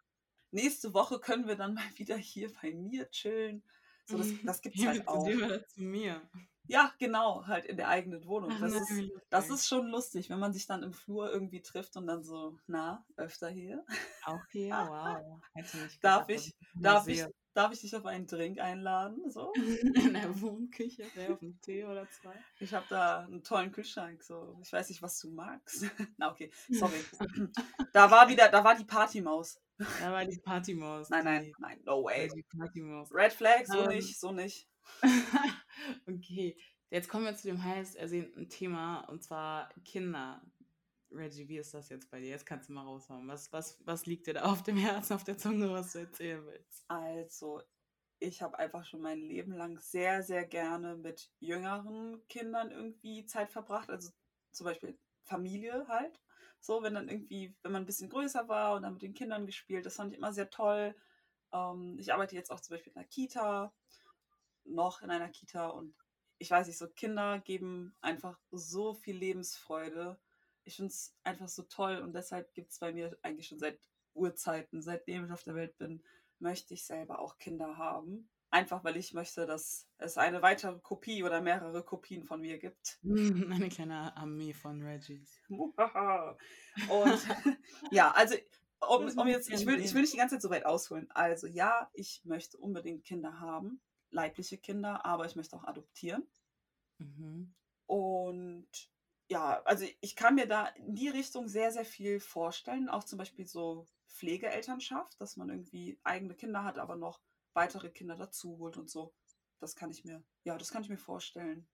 nächste Woche können wir dann *laughs* mal wieder hier bei mir chillen. So, das, das gibt es halt *laughs* auch. zu mir. Ja, genau, halt in der eigenen Wohnung. Das ist, das ist schon lustig, wenn man sich dann im Flur irgendwie trifft und dann so, na, öfter hier. Auch hier, wow. *laughs* Nicht Darf ich, ich darf ich, darf ich dich auf einen Drink einladen? So? In der Wohnküche, auf einen Tee oder zwei. Ich habe da einen tollen Kühlschrank. So. Ich weiß nicht, was du magst. Na, okay, sorry. Da war wieder, da war die Partymaus. Da war die Partymaus. Nein, nein, nein, no way. die Partymaus. Red Flag, so Ähm. nicht, so nicht. *laughs* okay, jetzt kommen wir zu dem heiß ersehnten Thema und zwar Kinder. Reggie, wie ist das jetzt bei dir? Jetzt kannst du mal raushauen. Was, was, was liegt dir da auf dem Herzen, auf der Zunge, was du erzählen willst? Also, ich habe einfach schon mein Leben lang sehr, sehr gerne mit jüngeren Kindern irgendwie Zeit verbracht. Also zum Beispiel Familie halt. So, wenn dann irgendwie, wenn man ein bisschen größer war und dann mit den Kindern gespielt, das fand ich immer sehr toll. Ähm, ich arbeite jetzt auch zum Beispiel in einer Kita, noch in einer Kita und ich weiß nicht, so Kinder geben einfach so viel Lebensfreude. Ich finde es einfach so toll und deshalb gibt es bei mir eigentlich schon seit Urzeiten, seitdem ich auf der Welt bin, möchte ich selber auch Kinder haben. Einfach weil ich möchte, dass es eine weitere Kopie oder mehrere Kopien von mir gibt. *laughs* Eine kleine Armee von Reggies. Und *laughs* ja, also um, um jetzt, ich will, ich will nicht die ganze Zeit so weit ausholen. Also ja, ich möchte unbedingt Kinder haben, leibliche Kinder, aber ich möchte auch adoptieren. Mhm. Und ja, also ich kann mir da in die Richtung sehr, sehr viel vorstellen. Auch zum Beispiel so Pflegeelternschaft, dass man irgendwie eigene Kinder hat, aber noch weitere Kinder dazu holt und so. Das kann ich mir, ja, das kann ich mir vorstellen.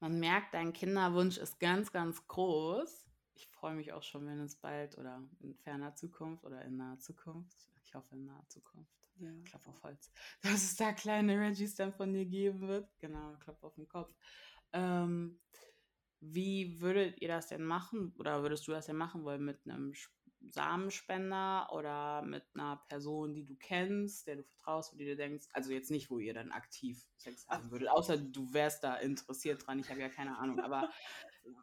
Man merkt, dein Kinderwunsch ist ganz, ganz groß. Ich freue mich auch schon, wenn es bald oder in ferner Zukunft oder in naher Zukunft, ich hoffe in naher Zukunft, Ja. Klapp auf Holz, *laughs* dass es da kleine Reggies dann von dir geben wird. Genau, Klapp auf den Kopf. Ähm, wie würdet ihr das denn machen oder würdest du das denn machen wollen mit einem Samenspender oder mit einer Person, die du kennst, der du vertraust, wo du dir denkst, also jetzt nicht, wo ihr dann aktiv Sex haben würdet, außer du wärst da interessiert dran, ich habe ja keine Ahnung, aber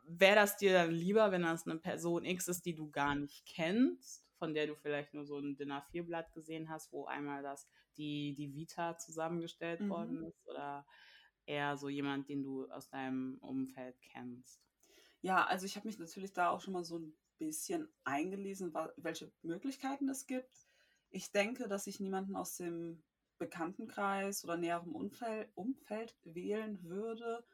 wäre das dir dann lieber, wenn das eine Person X ist, die du gar nicht kennst, von der du vielleicht nur so ein DIN A4-Blatt gesehen hast, wo einmal das, die, die Vita zusammengestellt Mhm. worden ist oder eher so jemand, den du aus deinem Umfeld kennst? Ja, also ich habe mich natürlich da auch schon mal so ein bisschen eingelesen, welche Möglichkeiten es gibt. Ich denke, dass ich niemanden aus dem Bekanntenkreis oder näherem Umfeld, Umfeld wählen würde.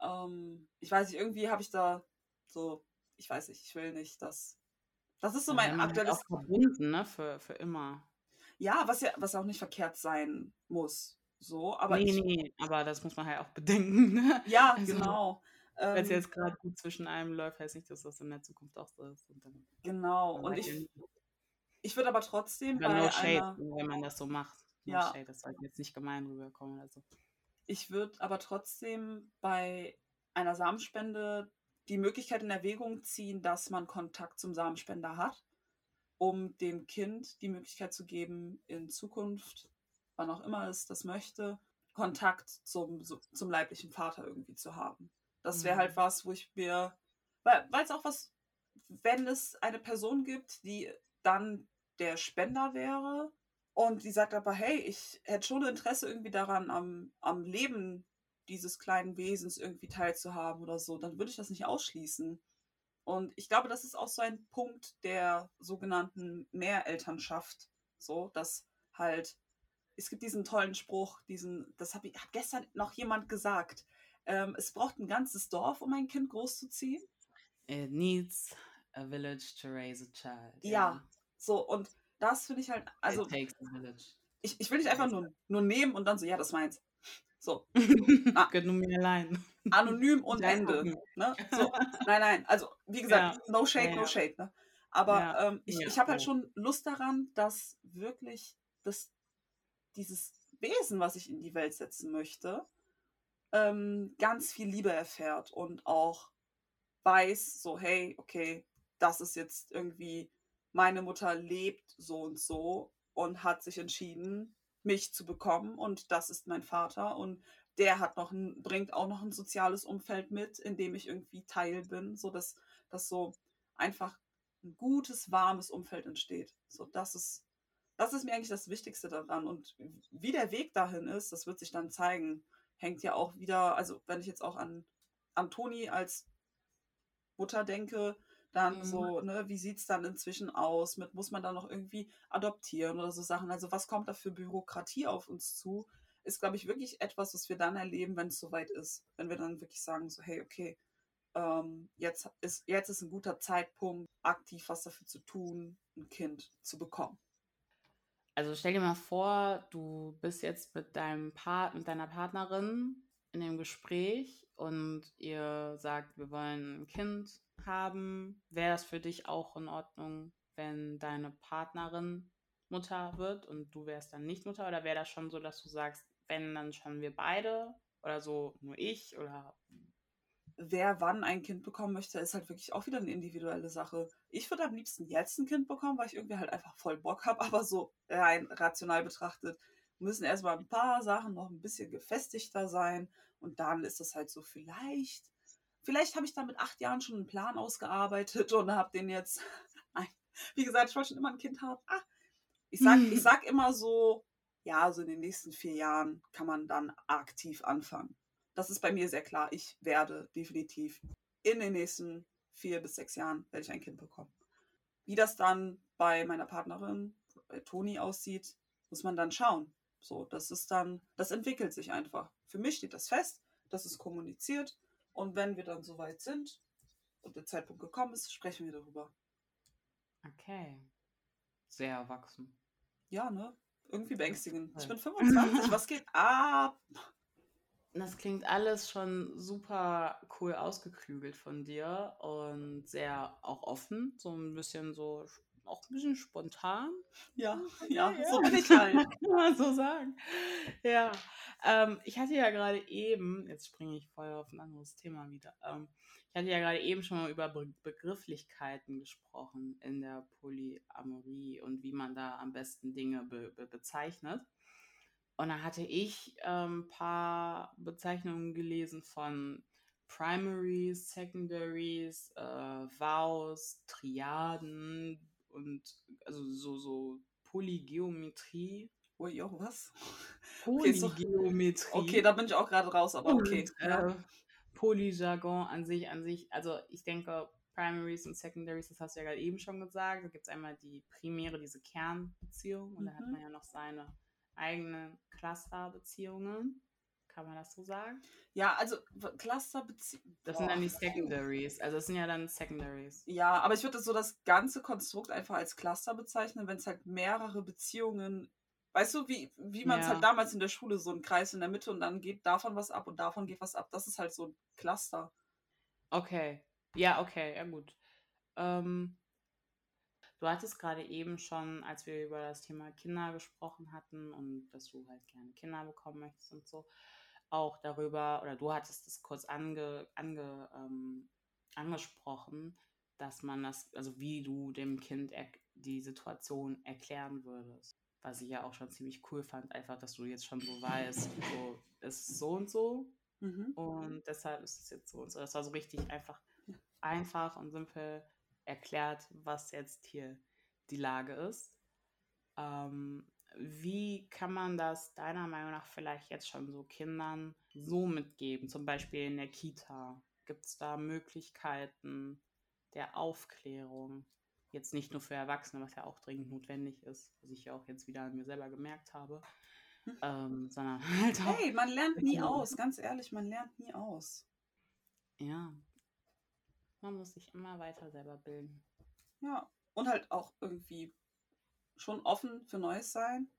Ähm, ich weiß nicht, irgendwie habe ich da so, ich weiß nicht, ich will nicht, dass. Das ist so mein halt aktuelles. auch verbunden, ne, für, für immer. Ja, was ja, was auch nicht verkehrt sein muss. So, aber nee, ich. nee, aber das muss man halt auch bedenken, ne? Ja, Also, genau. Wenn es Ähm, jetzt gerade gut zwischen einem läuft, heißt nicht, dass das in der Zukunft auch so ist. Und dann, genau. dann Und ich, ich würde aber trotzdem bei no shade, einer. wenn man das so macht. No Ja. shade, das sollte jetzt nicht gemein rüberkommen oder so. Ich würde aber trotzdem bei einer Samenspende die Möglichkeit in Erwägung ziehen, dass man Kontakt zum Samenspender hat, um dem Kind die Möglichkeit zu geben, in Zukunft, wann auch immer es das möchte, Kontakt zum, zum leiblichen Vater irgendwie zu haben. Das wäre halt Mhm. was, wo ich mir, weil es auch was, wenn es eine Person gibt, die dann der Spender wäre und die sagt aber, hey, ich hätte schon Interesse irgendwie daran, am, am Leben dieses kleinen Wesens irgendwie teilzuhaben oder so, dann würde ich das nicht ausschließen. Und ich glaube, das ist auch so ein Punkt der sogenannten Mehrelternschaft, so, dass halt, es gibt diesen tollen Spruch, diesen, das habe ich, hat gestern noch jemand gesagt, ähm, es braucht ein ganzes Dorf, um ein Kind großzuziehen. It needs a village to raise a child. Ja, so, und das finde ich halt, also ich, ich will nicht einfach nur, nur nehmen und dann so, ja, das meins. So, *laughs* Ah. Gönn du mir allein. anonym und *laughs* Ende. Ne? So, nein, nein, also wie gesagt, Ja. no shade, Ja, no ja. shade. Ne? Aber ähm, ich, ich habe halt schon Lust daran, dass wirklich das, dieses Wesen, was ich in die Welt setzen möchte, ähm, ganz viel Liebe erfährt und auch weiß, so, hey, okay, das ist jetzt irgendwie, meine Mutter lebt so und so und hat sich entschieden, mich zu bekommen und das ist mein Vater und der hat noch ein, bringt auch noch ein soziales Umfeld mit, in dem ich irgendwie Teil bin, so dass, dass so einfach ein gutes, warmes Umfeld entsteht. So, das ist, das ist mir eigentlich das Wichtigste daran. Und wie der Weg dahin ist, das wird sich dann zeigen. Hängt ja auch wieder, also wenn ich jetzt auch an, an Toni als Mutter denke, dann Mhm. so, ne, wie sieht es dann inzwischen aus? Mit, muss man da noch irgendwie adoptieren oder so Sachen? Also, was kommt da für Bürokratie auf uns zu? Ist, glaube ich, wirklich etwas, was wir dann erleben, wenn es soweit ist. Wenn wir dann wirklich sagen, so, hey, okay, ähm, jetzt, ist, jetzt ist ein guter Zeitpunkt, aktiv was dafür zu tun, ein Kind zu bekommen. Also stell dir mal vor, du bist jetzt mit deinem Part, mit deiner Partnerin in dem Gespräch und ihr sagt, wir wollen ein Kind haben. Wäre das für dich auch in Ordnung, wenn deine Partnerin Mutter wird und du wärst dann nicht Mutter? Oder wäre das schon so, dass du sagst, wenn dann schon wir beide oder so nur ich oder wer wann ein Kind bekommen möchte, ist halt wirklich auch wieder eine individuelle Sache. Ich würde am liebsten jetzt ein Kind bekommen, weil ich irgendwie halt einfach voll Bock habe, *laughs* aber so rein rational betrachtet müssen erstmal ein paar Sachen noch ein bisschen gefestigter sein und dann ist es halt so vielleicht, vielleicht habe ich da mit acht Jahren schon einen Plan ausgearbeitet und habe den jetzt, *laughs* wie gesagt, ich wollte schon immer ein Kind haben. Ah, ich sag, ich sag immer so, ja, so in den nächsten vier Jahren kann man dann aktiv anfangen das ist bei mir sehr klar. Ich werde definitiv in den nächsten vier bis sechs Jahren werde ich ein Kind bekommen. Wie das dann bei meiner Partnerin, bei Toni aussieht, muss man dann schauen. So, das ist dann, das entwickelt sich einfach. Für mich steht das fest, das ist kommuniziert und wenn wir dann soweit sind und der Zeitpunkt gekommen ist, sprechen wir darüber. okay. Sehr erwachsen. Ja, ne? Irgendwie beängstigend. Ich bin 25, was geht *laughs* ab? Das klingt alles schon super cool ausgeklügelt von dir und sehr auch offen, so ein bisschen so, auch ein bisschen spontan. Ja, Ja, ja, ja. so bin ich halt. *laughs* Kann man so sagen. Ja, ähm, ich hatte ja gerade eben, jetzt springe ich voll auf ein anderes Thema wieder. Ähm, ich hatte ja gerade eben schon mal über Be Begrifflichkeiten gesprochen in der Polyamorie und wie man da am besten Dinge be be bezeichnet. Und da hatte ich ein ähm, paar Bezeichnungen gelesen von Primaries, Secondaries, äh, Vows, Triaden und also so, so Polygeometrie. Ui, jo, was? Polygeometrie. Okay, da bin ich auch gerade raus, aber okay. Und, äh, Polyjargon an sich, an sich, also ich denke, Primaries und Secondaries, das hast du ja gerade eben schon gesagt. Da gibt es einmal die primäre, diese Kernbeziehung und dann hat Mhm. man ja noch seine eigenen Clusterbeziehungen. Kann man das so sagen? Ja, also Clusterbeziehungen. Das sind dann die Secondaries. Also das sind ja dann Secondaries. Ja, aber ich würde so das ganze Konstrukt einfach als Cluster bezeichnen, wenn es halt mehrere Beziehungen, weißt du, wie, wie man es Ja. halt damals in der Schule, so ein Kreis in der Mitte und dann geht davon was ab und davon geht was ab. Das ist halt so ein Cluster. Okay. Ja, okay, ja gut. Ähm, du hattest gerade eben schon, als wir über das Thema Kinder gesprochen hatten und dass du halt gerne Kinder bekommen möchtest und so, auch darüber, oder du hattest es kurz ange, ange, ähm, angesprochen, dass man das, also wie du dem Kind die Situation erklären würdest. Was ich ja auch schon ziemlich cool fand, einfach, dass du jetzt schon so weißt, so, es ist so und so, Mhm. und deshalb ist es jetzt so und so. Das war so richtig einfach, einfach und simpel erklärt, was jetzt hier die Lage ist. Ähm, wie kann man das deiner Meinung nach vielleicht jetzt schon so Kindern so mitgeben? Zum Beispiel in der Kita. Gibt es da Möglichkeiten der Aufklärung? Jetzt nicht nur für Erwachsene, was ja auch dringend notwendig ist, was ich ja auch jetzt wieder an mir selber gemerkt habe, ähm, sondern *laughs* halt auch Hey, man lernt nie aus, ganz ehrlich, man lernt nie aus. Ja. Man muss sich immer weiter selber bilden. Ja, und halt auch irgendwie schon offen für Neues sein.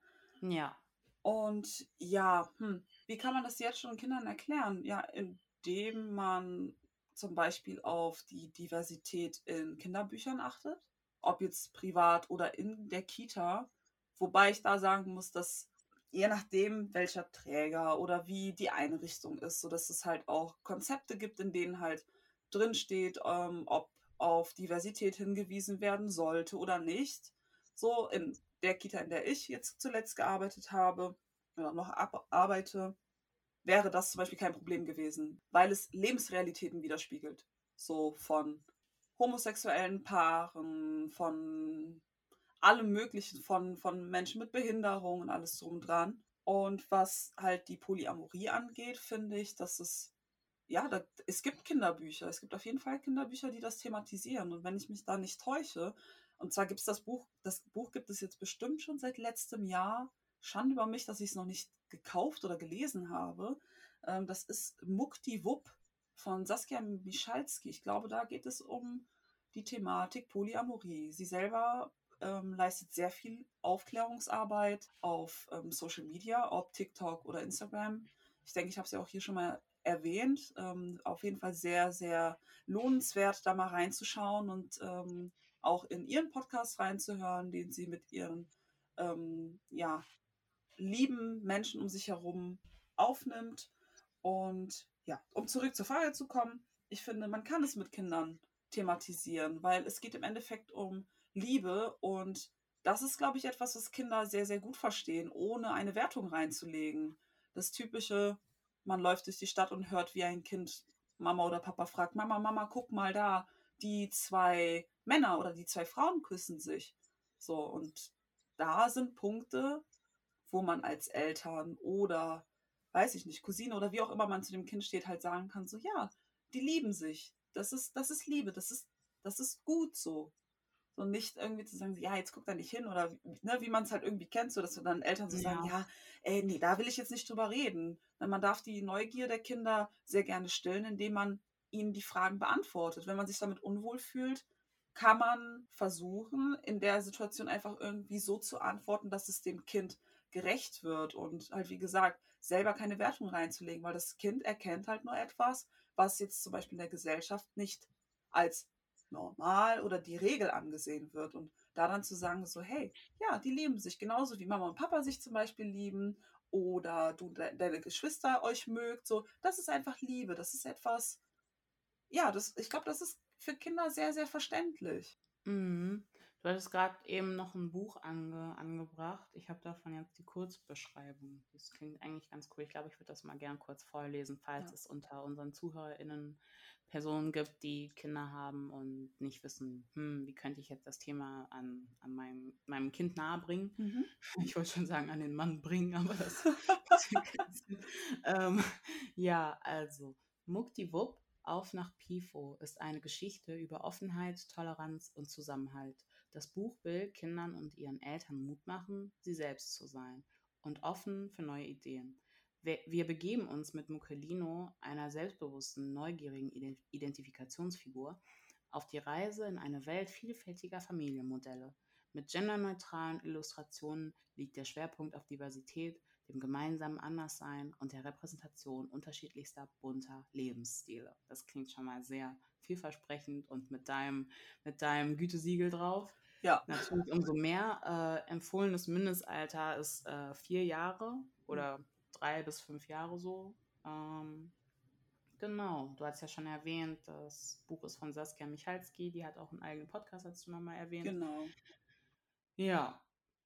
Ja. Und ja, hm, wie kann man das jetzt schon Kindern erklären? Ja, indem man zum Beispiel auf die Diversität in Kinderbüchern achtet, ob jetzt privat oder in der Kita. Wobei ich da sagen muss, dass je nachdem, welcher Träger oder wie die Einrichtung ist, sodass es halt auch Konzepte gibt, in denen halt drinsteht, ähm, ob auf Diversität hingewiesen werden sollte oder nicht. So in der Kita, in der ich jetzt zuletzt gearbeitet habe oder noch arbeite, wäre das zum Beispiel kein Problem gewesen, weil es Lebensrealitäten widerspiegelt. So von homosexuellen Paaren, von allem Möglichen, von, von Menschen mit Behinderung und alles drum dran. Und was halt die Polyamorie angeht, finde ich, dass es, ja, da, es gibt Kinderbücher. Es gibt auf jeden Fall Kinderbücher, die das thematisieren. Und wenn ich mich da nicht täusche, und zwar gibt es das Buch, das Buch gibt es jetzt bestimmt schon seit letztem Jahr. Schande über mich, dass ich es noch nicht gekauft oder gelesen habe. Ähm, das ist Mukti Wupp von Saskia Michalski. Ich glaube, da geht es um die Thematik Polyamorie. Sie selber ähm, leistet sehr viel Aufklärungsarbeit auf ähm, Social Media, ob TikTok oder Instagram. Ich denke, ich habe sie auch hier schon mal erwähnt. Ähm, auf jeden Fall sehr, sehr lohnenswert, da mal reinzuschauen und ähm, auch in ihren Podcast reinzuhören, den sie mit ihren ähm, ja, lieben Menschen um sich herum aufnimmt. Und ja, um zurück zur Frage zu kommen, ich finde, man kann es mit Kindern thematisieren, weil es geht im Endeffekt um Liebe und das ist, glaube ich, etwas, was Kinder sehr, sehr gut verstehen, ohne eine Wertung reinzulegen. Das typische, man läuft durch die Stadt und hört, wie ein Kind Mama oder Papa fragt, Mama, Mama, guck mal da, die zwei Männer oder die zwei Frauen küssen sich. So, und da sind Punkte, wo man als Eltern oder, weiß ich nicht, Cousine oder wie auch immer man zu dem Kind steht, halt sagen kann, so, ja, die lieben sich. Das ist, das ist Liebe, das ist, das ist gut so. So nicht irgendwie zu sagen, ja, jetzt guck da nicht hin oder ne, wie man es halt irgendwie kennt, so dass dann Eltern so ja. sagen, ja, ey, nee, da will ich jetzt nicht drüber reden. Man darf die Neugier der Kinder sehr gerne stillen, indem man ihnen die Fragen beantwortet. Wenn man sich damit unwohl fühlt, kann man versuchen, in der Situation einfach irgendwie so zu antworten, dass es dem Kind gerecht wird und halt, wie gesagt, selber keine Wertung reinzulegen, weil das Kind erkennt halt nur etwas, was jetzt zum Beispiel in der Gesellschaft nicht als normal oder die Regel angesehen wird. Und da dann zu sagen, so, hey, ja, die lieben sich genauso wie Mama und Papa sich zum Beispiel lieben oder du de deine Geschwister euch mögt, so, das ist einfach Liebe. Das ist etwas, ja, das, ich glaube, das ist für Kinder sehr, sehr verständlich. Mhm. Du hattest gerade eben noch ein Buch ange angebracht. Ich habe davon jetzt die Kurzbeschreibung. Das klingt eigentlich ganz cool. Ich glaube, ich würde das mal gern kurz vorlesen, falls ja. es unter unseren ZuhörerInnen Personen gibt, die Kinder haben und nicht wissen, hm, wie könnte ich jetzt das Thema an, an meinem, meinem Kind nahebringen. Mhm. *laughs* Ich wollte schon sagen, an den Mann bringen, aber das, *laughs* ähm, Ja, also Muktiwupp auf nach Pifo ist eine Geschichte über Offenheit, Toleranz und Zusammenhalt. Das Buch will Kindern und ihren Eltern Mut machen, sie selbst zu sein und offen für neue Ideen. Wir begeben uns mit Muchelino, einer selbstbewussten, neugierigen Identifikationsfigur, auf die Reise in eine Welt vielfältiger Familienmodelle. Mit genderneutralen Illustrationen liegt der Schwerpunkt auf Diversität, dem gemeinsamen Anderssein und der Repräsentation unterschiedlichster bunter Lebensstile. Das klingt schon mal sehr vielversprechend und mit deinem, mit deinem Gütesiegel drauf. Ja. Natürlich umso mehr. Äh, empfohlenes Mindestalter ist äh, vier Jahre oder drei bis fünf Jahre so. Ähm, genau, du hast ja schon erwähnt, das Buch ist von Saskia Michalski, die hat auch einen eigenen Podcast, hast du nochmal erwähnt. Genau. Ja,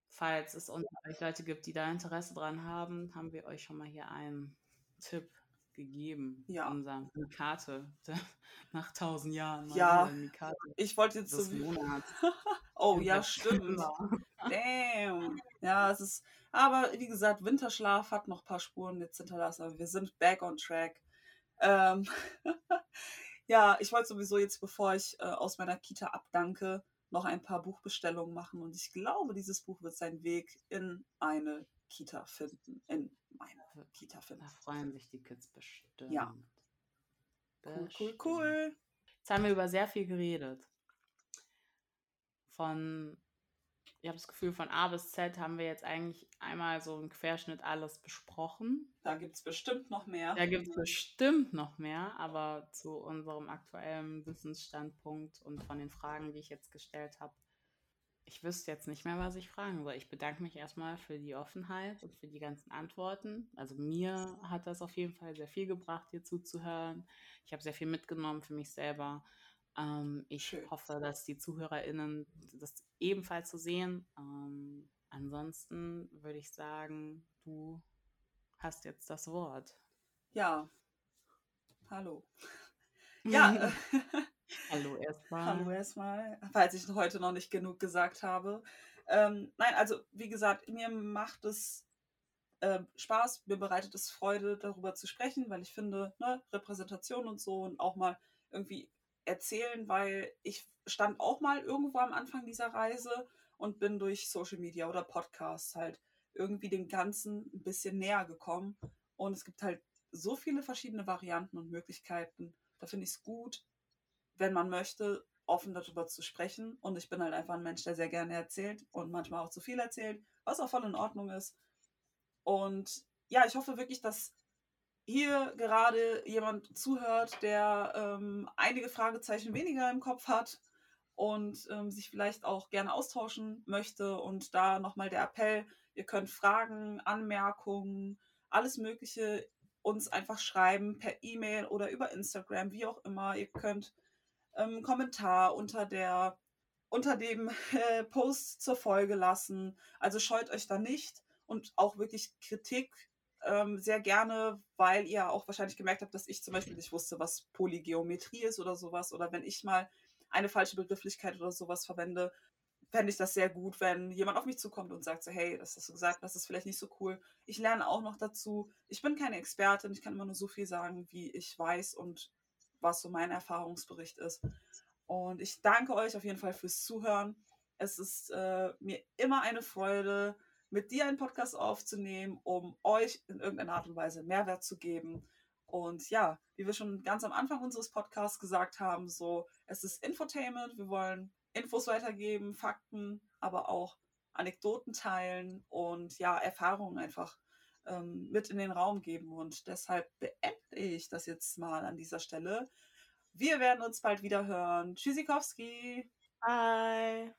falls es unter euch Leute gibt, die da Interesse dran haben, haben wir euch schon mal hier einen Tipp gegeben. Ja. Unser Mikate *laughs* nach tausend Jahren. Ja, ich wollte jetzt so *laughs* oh ja, *laughs* stimmt. Damn. Ja, es ist, aber wie gesagt, Winterschlaf hat noch ein paar Spuren jetzt hinterlassen, aber wir sind back on track. Ähm *laughs* ja, ich wollte sowieso jetzt, bevor ich äh, aus meiner Kita abdanke, noch ein paar Buchbestellungen machen und ich glaube, dieses Buch wird seinen Weg in eine Kita finden, in meine Kita finden. Da freuen sich die Kids bestimmt. Ja. Cool, cool, cool. Jetzt haben wir über sehr viel geredet. Von ich habe das Gefühl, von A bis Z haben wir jetzt eigentlich einmal so einen Querschnitt alles besprochen. Da gibt es bestimmt noch mehr. Da gibt es bestimmt noch mehr, aber zu unserem aktuellen Wissensstandpunkt und von den Fragen, die ich jetzt gestellt habe, ich wüsste jetzt nicht mehr, was ich fragen soll. Ich bedanke mich erstmal für die Offenheit und für die ganzen Antworten. Also mir hat das auf jeden Fall sehr viel gebracht, dir zuzuhören. Ich habe sehr viel mitgenommen für mich selber. Ähm, ich Schön. hoffe, dass die ZuhörerInnen das ebenfalls so sehen. Ähm, ansonsten würde ich sagen, du hast jetzt das Wort. Ja. Hallo. *laughs* Ja. *laughs* Hallo erstmal. Hallo erstmal, falls ich heute noch nicht genug gesagt habe. Ähm, nein, also wie gesagt, mir macht es äh, Spaß, mir bereitet es Freude, darüber zu sprechen, weil ich finde, ne, Repräsentation und so und auch mal irgendwie erzählen, weil ich stand auch mal irgendwo am Anfang dieser Reise und bin durch Social Media oder Podcasts halt irgendwie dem Ganzen ein bisschen näher gekommen. Und es gibt halt so viele verschiedene Varianten und Möglichkeiten. Da finde ich es gut, wenn man möchte, offen darüber zu sprechen. Und ich bin halt einfach ein Mensch, der sehr gerne erzählt und manchmal auch zu viel erzählt, was auch voll in Ordnung ist. Und ja, ich hoffe wirklich, dass hier gerade jemand zuhört, der ähm, einige Fragezeichen weniger im Kopf hat und ähm, sich vielleicht auch gerne austauschen möchte. Und da nochmal der Appell, ihr könnt Fragen, Anmerkungen, alles Mögliche uns einfach schreiben per E-Mail oder über Instagram, wie auch immer. Ihr könnt ähm, Kommentar unter der unter dem äh, Post zur Folge lassen. Also scheut euch da nicht und auch wirklich Kritik ähm, sehr gerne, weil ihr auch wahrscheinlich gemerkt habt, dass ich zum Beispiel nicht wusste, was Polygeometrie ist oder sowas. Oder wenn ich mal eine falsche Begrifflichkeit oder sowas verwende, fände ich das sehr gut, wenn jemand auf mich zukommt und sagt so, hey, das hast du gesagt, das ist vielleicht nicht so cool. Ich lerne auch noch dazu. Ich bin keine Expertin, ich kann immer nur so viel sagen, wie ich weiß und was so mein Erfahrungsbericht ist. Und ich danke euch auf jeden Fall fürs Zuhören. Es ist äh, mir immer eine Freude, mit dir einen Podcast aufzunehmen, um euch in irgendeiner Art und Weise Mehrwert zu geben. Und ja, wie wir schon ganz am Anfang unseres Podcasts gesagt haben, so, es ist Infotainment, wir wollen Infos weitergeben, Fakten, aber auch Anekdoten teilen und ja, Erfahrungen einfach ähm, mit in den Raum geben. Und deshalb beende ich das jetzt mal an dieser Stelle. Wir werden uns bald wieder hören. Tschüssikowski. Bye.